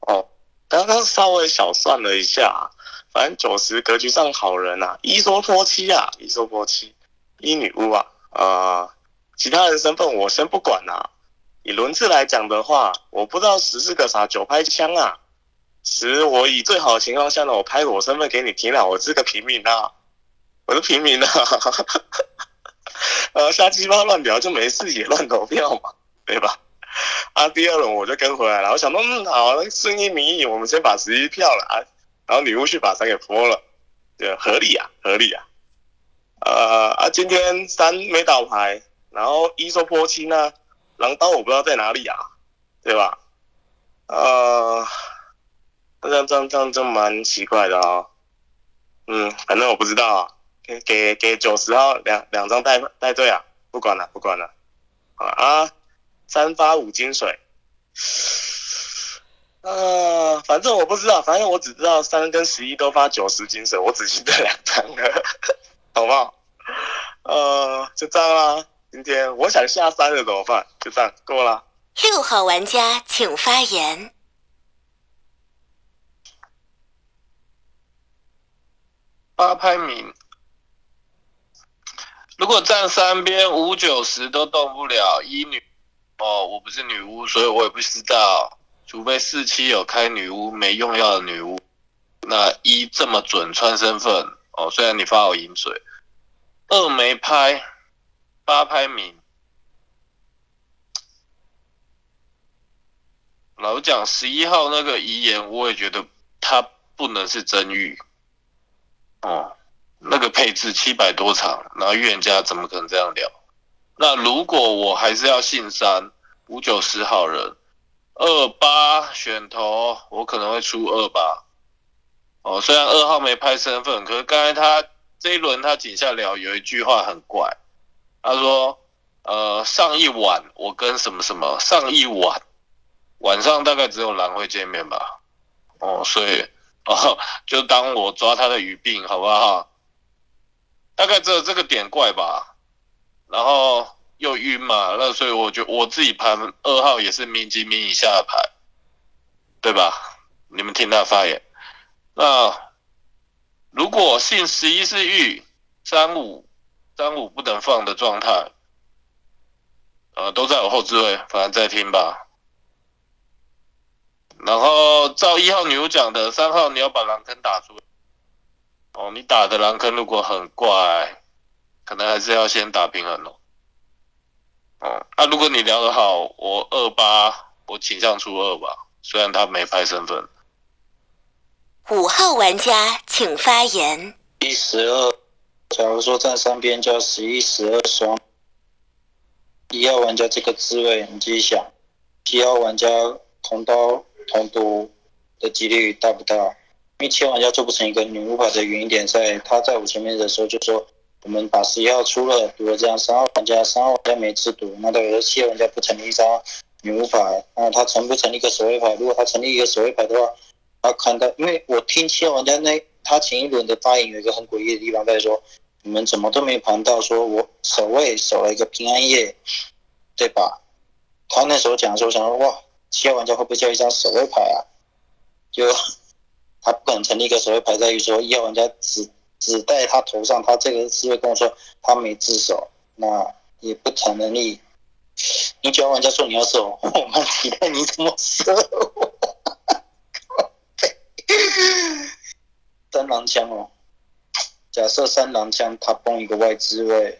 哦，刚刚稍微小算了一下，反正九十格局上好人啊，一说破七啊，一说破七，一女巫啊，呃，其他人身份我先不管啊。以轮次来讲的话，我不知道十是个啥九拍枪啊，十我以最好的情况下呢，我拍我身份给你听了，我是个平民啊。我是平民啊，呃，瞎鸡巴乱聊就没事，也乱投票嘛，对吧？啊，第二轮我就跟回来了，我想说，嗯，好，顺应民意，我们先把十一票了啊，然后女巫去把三给泼了，对，合理啊，合理啊。呃啊，今天三没倒牌，然后一说泼七呢，狼刀我不知道在哪里啊，对吧？呃，这样这样这样就蛮奇怪的啊，嗯，反正我不知道啊。给给给九十号两两张带带队啊！不管了不管了，啊啊！三发五金水，呃，反正我不知道，反正我只知道三跟十一都发九十金水，我只记得两张了，好不好？呃，就这样啦。今天我想下山了怎么办？就这样够了。六号玩家请发言。八拍名。如果站三边五九十都动不了，一女哦，我不是女巫，所以我也不知道。除非四七有开女巫没用药的女巫，那一这么准穿身份哦。虽然你发我饮水，二没拍，八拍名。老讲十一号那个遗言，我也觉得他不能是真玉哦。那个配置七百多场，然后预言家怎么可能这样聊？那如果我还是要信三五九十好人，二八选头，我可能会出二八。哦，虽然二号没拍身份，可是刚才他这一轮他井下聊有一句话很怪，他说：呃，上一晚我跟什么什么，上一晚晚上大概只有狼会见面吧？哦，所以哦，就当我抓他的语病，好不好？大概只有这个点怪吧，然后又晕嘛，那所以我就我自己盘二号也是民级民以下的牌，对吧？你们听他发言。那如果信十一是玉三五三五不能放的状态，呃，都在我后置位，反正再听吧。然后照一号女巫讲的，三号你要把狼坑打出。哦，你打的狼坑如果很怪，可能还是要先打平衡哦。哦，啊，如果你聊得好，我二八，我倾向出二吧，虽然他没拍身份。五号玩家请发言。一十二，假如说站三边加十一十二双，一号玩家这个滋味你自己想。七号玩家同刀同毒，的几率大不大？因为七号玩家做不成一个女巫牌的原因点在，他在我前面的时候就说，我们把十一号出了，毒了这样，三号玩家三号玩家没吃毒，那代表说七号玩家不成立一张女巫牌，那他成不成立一个守卫牌？如果他成立一个守卫牌的话，他看到，因为我听七号玩家那他前一轮的发言有一个很诡异的地方在说，你们怎么都没盘到说我守卫守了一个平安夜，对吧？他那时候讲的时候，想说哇，七号玩家会不会叫一张守卫牌啊？就他不敢成立一个守卫牌，在于说一号玩家只只带他头上，他这个是会跟我说他没自首，那也不成能力。你九号玩家说你要守我，我蛮期待你怎么守。三狼枪哦，假设三狼枪他崩一个外置位，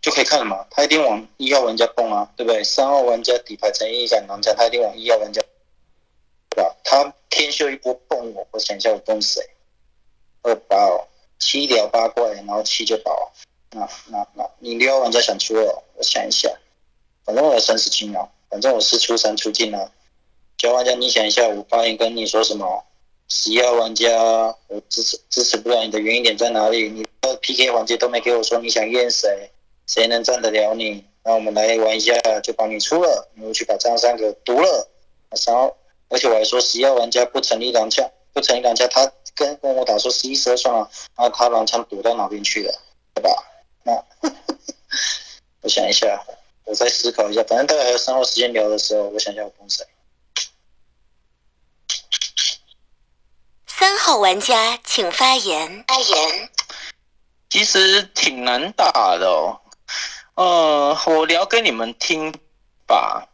就可以看了嘛？他一定往一号玩家崩啊，对不对？三号玩家底牌成一杆狼枪，他一定往一号玩家，对吧？他天秀一波崩我，我想一下我崩谁？二八哦，七聊八怪，然后七就倒。那那那你六号玩家想出二，我想一下，反正我有三十七秒，反正我是出三出进啊。九号玩家你想一下，我发言跟你说什么？十一号玩家，我支持支持不了你的原因点在哪里？你的 PK 环节都没给我说你想验谁，谁能站得了你？那我们来玩一下，就把你出了，你去把张三给毒了。然后，而且我还说十一号玩家不成立狼枪，不成立狼枪，他跟跟我打说十一十二算了，那他狼枪躲到哪边去了？对吧？那 我想一下，我再思考一下，反正大概还有三号时间聊的时候，我想一下我崩谁。三号玩家请发言。发言。其实挺难打的哦。呃，我聊给你们听吧。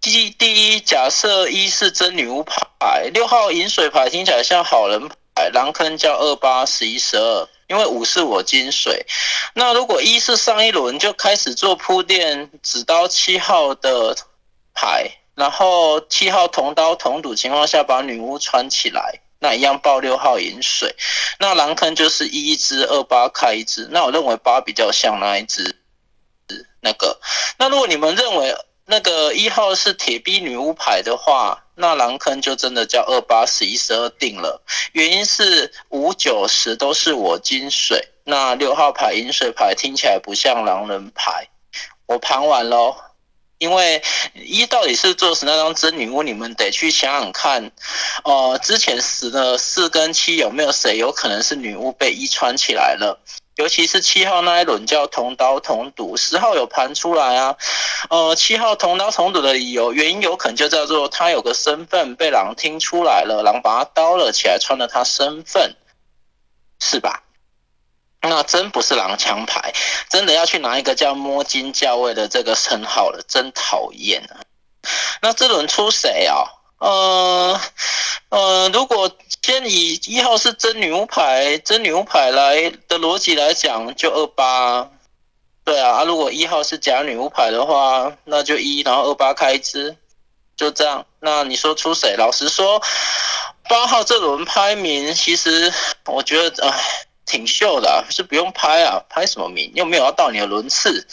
第第一，假设一是真女巫牌，六号饮水牌听起来像好人牌，狼坑叫二八十一十二，因为五是我金水。那如果一是上一轮就开始做铺垫，指刀七号的牌，然后七号同刀同赌情况下把女巫穿起来。那一样报六号饮水，那狼坑就是一只二八开一只，那我认为八比较像那一只，那个。那如果你们认为那个一号是铁臂女巫牌的话，那狼坑就真的叫二八十一十二定了。原因是五九十都是我金水，那六号牌饮水牌听起来不像狼人牌。我盘完喽。因为一到底是做死那张真女巫，你们得去想想看，呃，之前死的四跟七有没有谁有可能是女巫被一穿起来了？尤其是七号那一轮叫同刀同赌，十号有盘出来啊，呃，七号同刀同赌的理由原因有可能就叫做他有个身份被狼听出来了，狼把他刀了起来，穿了他身份，是吧？那真不是狼枪牌，真的要去拿一个叫摸金校尉的这个称号了，真讨厌啊！那这轮出谁啊？呃呃，如果先以一号是真女巫牌，真女巫牌来的逻辑来讲，就二八。对啊，啊如果一号是假女巫牌的话，那就一，然后二八开支，就这样。那你说出谁？老实说，八号这轮拍名，其实我觉得，唉。挺秀的，是不用拍啊，拍什么名？又没有要到你的轮次，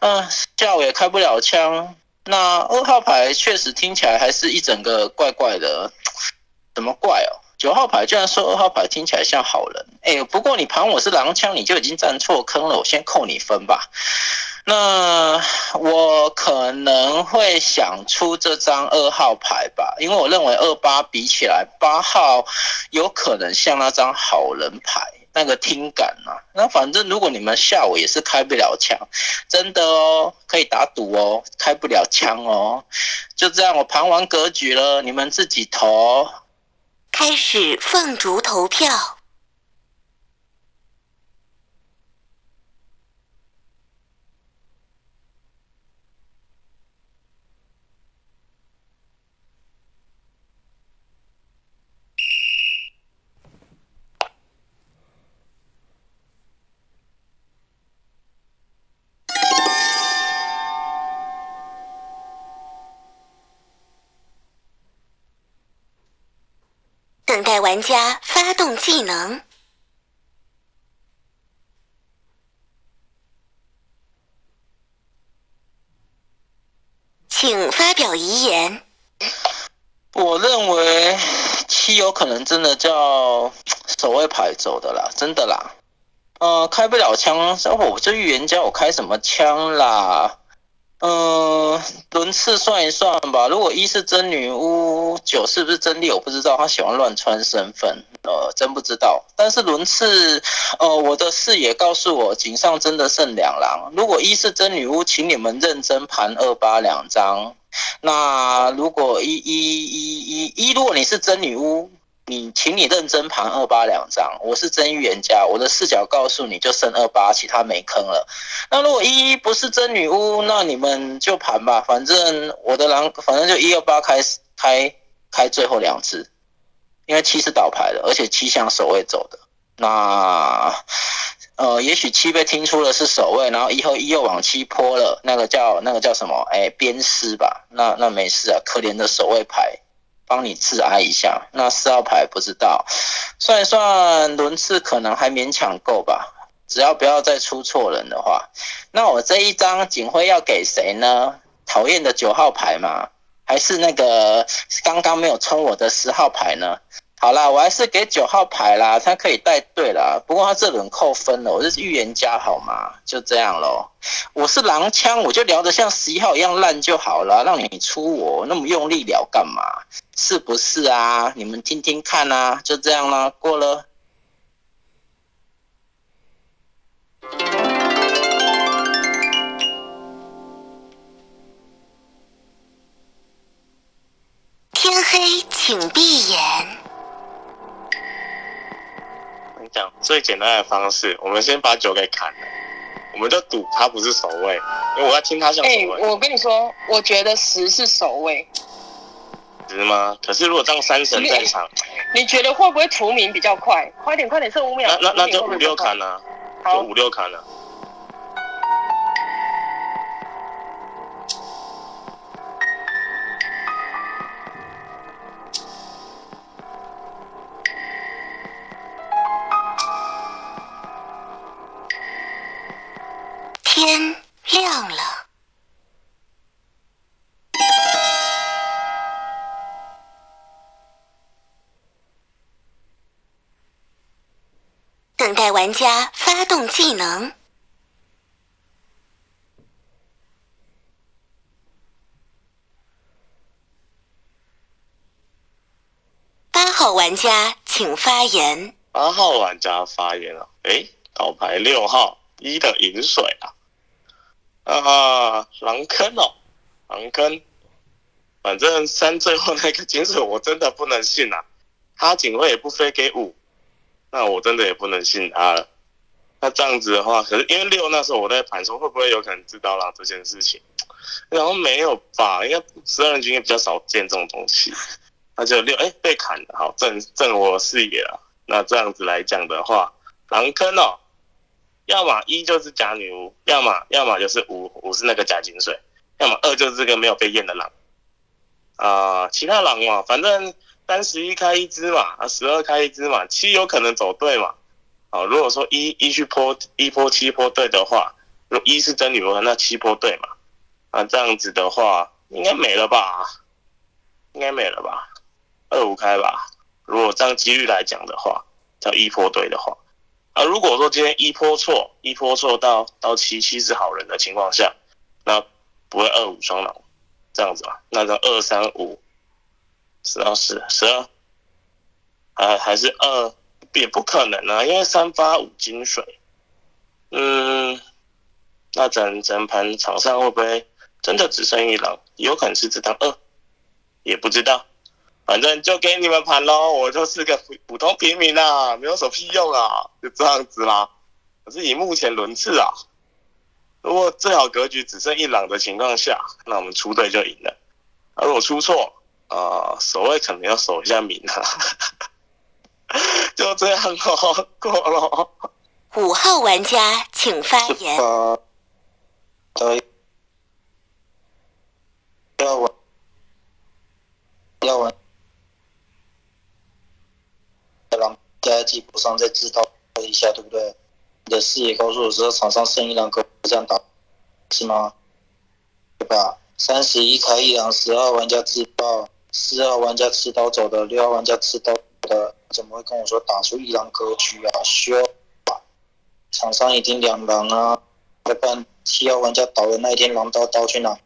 嗯，下午也开不了枪。那二号牌确实听起来还是一整个怪怪的，怎么怪哦？九号牌居然说二号牌听起来像好人，哎，不过你盘我是狼枪，你就已经站错坑了，我先扣你分吧。那我可能会想出这张二号牌吧，因为我认为二八比起来，八号有可能像那张好人牌。那个听感啊，那反正如果你们下午也是开不了枪，真的哦，可以打赌哦，开不了枪哦，就这样，我盘完格局了，你们自己投。开始凤竹投票。等待玩家发动技能，请发表遗言。我认为七有可能真的叫守卫牌走的啦，真的啦。呃，开不了枪，我这预言家我开什么枪啦？嗯，轮次算一算吧。如果一是真女巫，九是不是真烈？我不知道，他喜欢乱穿身份，呃，真不知道。但是轮次，呃，我的视野告诉我，井上真的剩两狼。如果一是真女巫，请你们认真盘二八两张。那如果一一一一一，如果你是真女巫。你，请你认真盘二八两张。我是真预言家，我的视角告诉你就剩二八，其他没坑了。那如果一一不是真女巫，那你们就盘吧。反正我的狼，反正就一二八开始开开最后两次，因为七是倒牌的，而且七向守卫走的。那呃，也许七被听出了是守卫，然后以后一又往七泼了，那个叫那个叫什么？哎，鞭尸吧。那那没事啊，可怜的守卫牌。帮你自哀一下，那四号牌不知道，算一算轮次可能还勉强够吧，只要不要再出错人的话，那我这一张警徽要给谁呢？讨厌的九号牌吗？还是那个刚刚没有抽我的十号牌呢？好啦，我还是给九号牌啦，他可以带队啦。不过他这轮扣分了，我是预言家好吗？就这样咯。我是狼枪，我就聊得像十一号一样烂就好了，让你出我那么用力聊干嘛？是不是啊？你们听听看啊，就这样啦，过了。天黑请闭眼。讲最简单的方式，我们先把酒给砍了，我们就赌他不是守卫，因为我要听他像守卫。哎，我跟你说，我觉得十是守卫。十吗？可是如果这样三神在场，你觉得会不会除名比较快？快点，快点，剩五秒。那那那就五六砍了，就五六砍了。等待玩家发动技能。八号玩家请发言。八号玩家发言了，哎，倒牌六号一的饮水啊。啊，狼坑哦，狼坑，反正三最后那个金水我真的不能信啊，他警卫也不飞给五，那我真的也不能信他了。那这样子的话，可是因为六那时候我在盘说会不会有可能知道了这件事情，然后没有吧，应该十二人局也比较少见这种东西，那就六哎被砍了，好正正我视野了。那这样子来讲的话，狼坑哦。要么一就是假女巫，要么要么就是五五是那个假金水，要么二就是这个没有被验的狼。啊，其他狼嘛，反正三十一开一只嘛，啊十二开一只嘛，七有可能走对嘛。好，如果说一一去坡一坡七坡对的话，如一是真女巫，那七坡对嘛。啊，这样子的话应该没了吧？应该没了吧？二五开吧。如果这样几率来讲的话，叫一坡对的话。啊，如果说今天一波错，一波错到到七七是好人的情况下，那不会二五双狼这样子嘛？那就二三五十二四十二，还还是二也不可能啊，因为三发五金水，嗯，那整整盘场上会不会真的只剩一狼？有可能是这张二，也不知道。反正就给你们盘喽，我就是个普普通平民啊，没有什么屁用啊，就这样子啦。可是以目前轮次啊，如果最好格局只剩一朗的情况下，那我们出队就赢了。而我出错，啊，守卫可能要守一下名啊。就这样咯，过了。五号玩家请发言。要我，要我。让在基补上再知道一下，对不对？你的视野告诉我说场上剩一两个这样打，是吗？对吧？三十一开一两，十二玩家自爆，四号玩家持刀走的，六号玩家持刀的，怎么会跟我说打出一狼格局啊？修啊！场上已经两狼啊，要不然七号玩家倒的那一天狼刀刀去哪？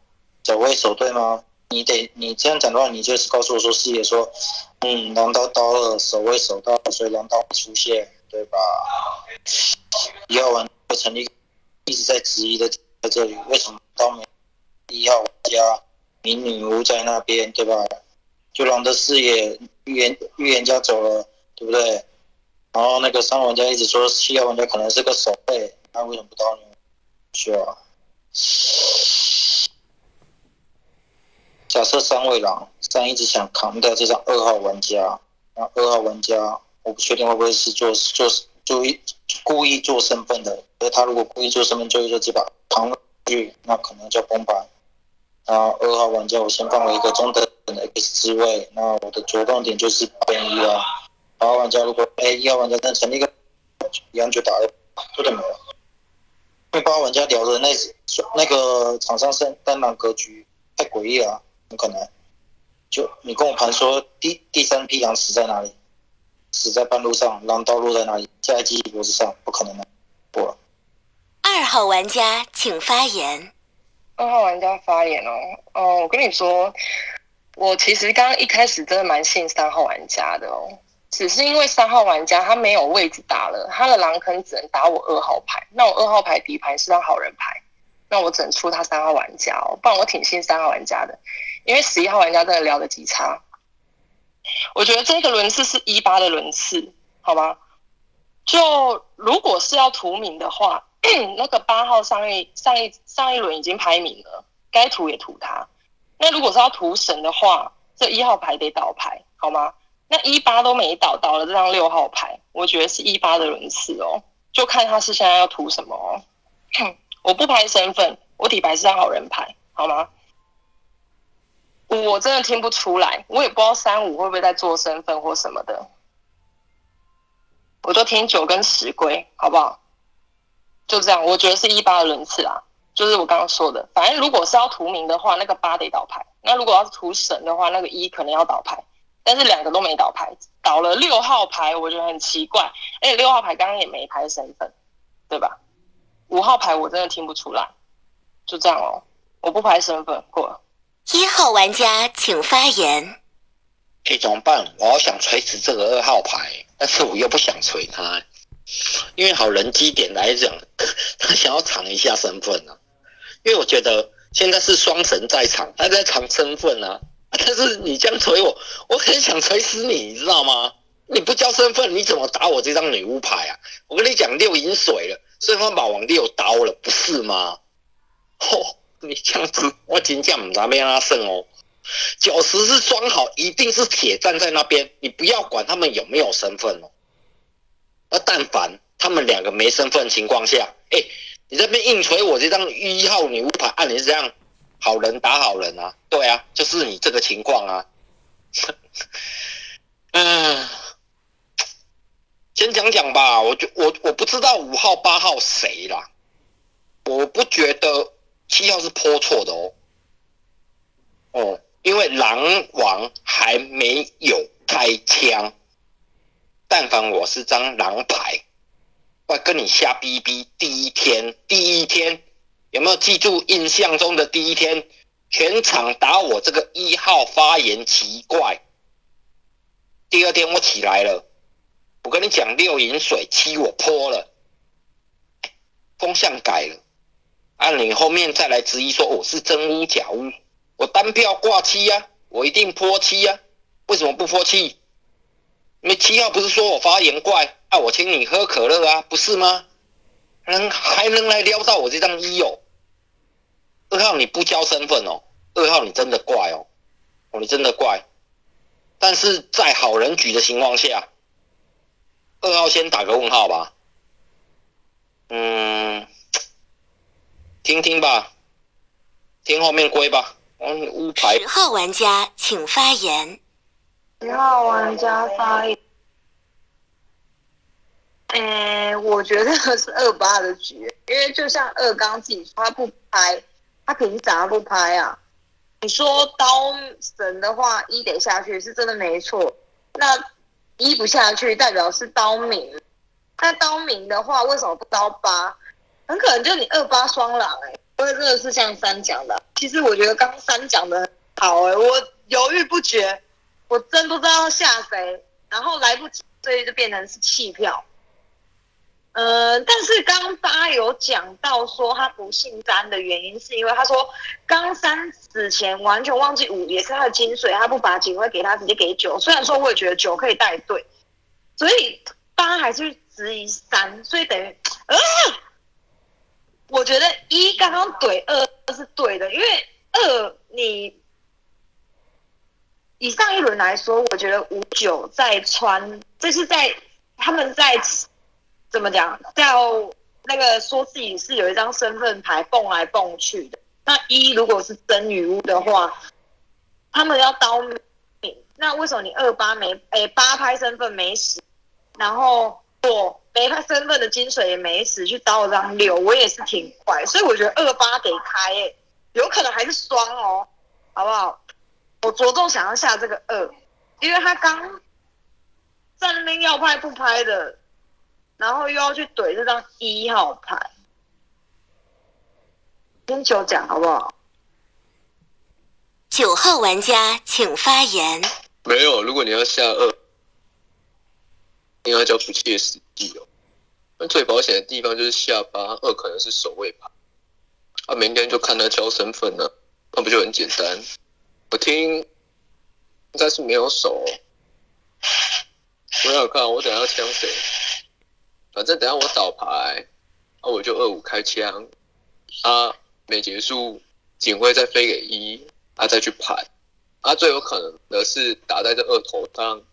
走位守对吗？你得你这样讲的话，你就是告诉我说视野说，嗯，狼刀刀了，守卫守到，所以狼刀出现，对吧？一号玩家成立一直在质疑的在这里，为什么刀没一号玩家民女巫在那边，对吧？就狼的视野预言预言家走了，对不对？然后那个三号玩家一直说七号玩家可能是个守卫，那为什么不刀呢？需要。假设三位狼，三一直想扛掉这张二号玩家，那二号玩家我不确定会不会是做做故意故意做身份的，而他如果故意做身份，就会就这把扛上去，那可能叫崩盘。然后二号玩家我先放了一个中等的 X 之位，那我的着重点就是变一了。八号玩家如果哎一号玩家真成立一个一样就打了，就这么了。因为八号玩家聊的那那个场上是单狼格局太诡异了。不可能，就你跟我盘说第第三批羊死在哪里？死在半路上，狼刀落在哪里？在机器脖子上，不可能的。不。二号玩家请发言。二号玩家发言哦，哦，我跟你说，我其实刚刚一开始真的蛮信三号玩家的哦，只是因为三号玩家他没有位置打了，他的狼坑只能打我二号牌，那我二号牌底牌是张好人牌，那我只能出他三号玩家哦，不然我挺信三号玩家的。因为十一号玩家真的聊得极差，我觉得这个轮次是一八的轮次，好吗？就如果是要图名的话，那个八号上一上一上一轮已经排名了，该涂也涂他。那如果是要涂神的话，这一号牌得倒牌，好吗？那一八都没倒，倒了这张六号牌，我觉得是一八的轮次哦，就看他是现在要涂什么哦。我不拍身份，我底牌是张好人牌，好吗？我真的听不出来，我也不知道三五会不会在做身份或什么的，我就听九跟十归，好不好？就这样，我觉得是一八的轮次啊，就是我刚刚说的，反正如果是要图名的话，那个八得倒牌；那如果要是图神的话，那个一可能要倒牌，但是两个都没倒牌，倒了六号牌，我觉得很奇怪，而且六号牌刚刚也没拍身份，对吧？五号牌我真的听不出来，就这样哦，我不拍身份过了。一号玩家请发言。哎，怎么办？我好想锤死这个二号牌，但是我又不想锤他，因为好人机点来讲，他想要藏一下身份啊。因为我觉得现在是双神在场，他在藏身份啊。但是你这样锤我，我很想锤死你，你知道吗？你不交身份，你怎么打我这张女巫牌啊？我跟你讲，六饮水了，顺风把王六刀了，不是吗？吼！你这样子，我真正唔知边阿胜哦。九十是装好，一定是铁站在那边，你不要管他们有没有身份哦。那但凡他们两个没身份情况下，哎，你这边硬锤我这张一号女巫牌，按你这样，好人打好人啊。对啊，就是你这个情况啊。嗯，先讲讲吧，我就我我不知道五号八号谁啦，我不觉得。七号是泼错的哦，哦，因为狼王还没有开枪，但凡我是张狼牌，我跟你瞎逼逼。第一天，第一天有没有记住印象中的第一天？全场打我这个一号发言奇怪。第二天我起来了，我跟你讲六饮水七我泼了，风向改了。按你后面再来质疑说我是真屋假屋，我单票挂七呀，我一定泼七呀，为什么不泼七？因为七号不是说我发言怪啊，我请你喝可乐啊，不是吗？能还能来撩到我这张一哦？二号你不交身份哦，二号你真的怪哦，哦你真的怪，但是在好人局的情况下，二号先打个问号吧，嗯。听听吧，听后面归吧。嗯，乌牌。十号玩家请发言。十号玩家发言。嗯，我觉得是二八的局，因为就像二刚自己说，他不拍，他凭啥不拍啊？你说刀神的话，一得下去是真的没错。那一不下去，代表是刀明。那刀明的话，为什么不刀八？很可能就你二八双狼哎、因为真的是像三讲的。其实我觉得刚三讲的好哎、我犹豫不决，我真不知道要下谁，然后来不及，所以就变成是弃票。呃，但是刚八有讲到说他不姓詹的原因，是因为他说刚三死前完全忘记五也是他的精髓，他不把警徽给他，直接给九。虽然说我也觉得九可以带队，所以八还是质疑三，所以等于呃，我觉得一刚刚怼二是对的，因为二你以上一轮来说，我觉得五九在穿，这是在他们在怎么讲，叫那个说自己是有一张身份牌蹦来蹦去的。那一如果是真女巫的话，他们要刀你，那为什么你二八没诶八拍身份没死，然后我没拍身份的金水也没死，去刀了张六，我也是挺快，所以我觉得二八得开诶、有可能还是双哦，好不好？我着重想要下这个二，因为他刚在那边要拍不拍的，然后又要去怼这张一号牌，先九讲好不好？九号玩家请发言。没有，如果你要下二，应该叫不切实际哦。那最保险的地方就是下八，二可能是守卫牌，啊，明天就看他交身份了，那不就很简单？我听应该是没有手、我想看我等下要枪谁，反正等下我倒牌，啊，我就二五开枪，啊，没结束，警徽再飞给一，啊，再去盘。啊，最有可能的是打在这二头上，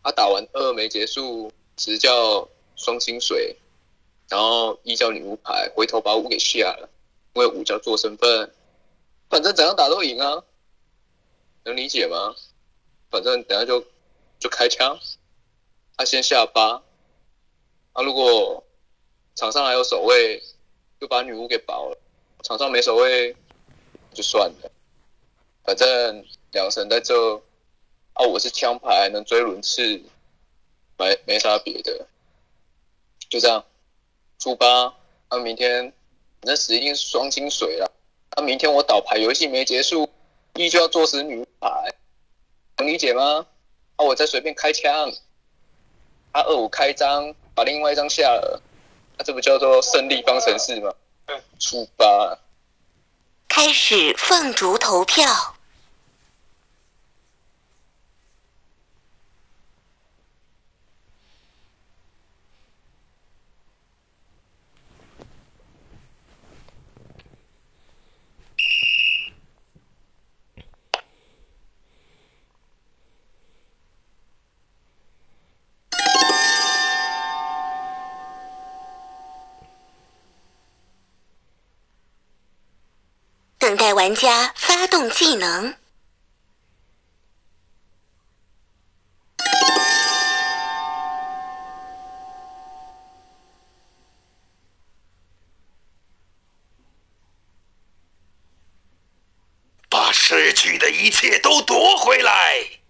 啊，打完二没结束，直叫双清水，然后一叫女巫牌，回头把五给下了，因为五叫做身份，反正怎样打都赢啊，能理解吗？反正等下就就开枪，他、先下八，啊，如果场上还有守卫，就把女巫给保了，场上没守卫就算了。反正两神在这，啊，我是枪牌，能追轮次，没没啥别的，就这样，出八，啊，明天反正死一定是双金水了，啊，明天我倒牌游戏没结束，依旧要坐死女牌，能理解吗？啊，我再随便开枪，啊，二五开张，把另外一张下了，啊，这不叫做胜利方程式吗？出发。开始放逐投票。玩家发动技能。把失去的一切都夺回来。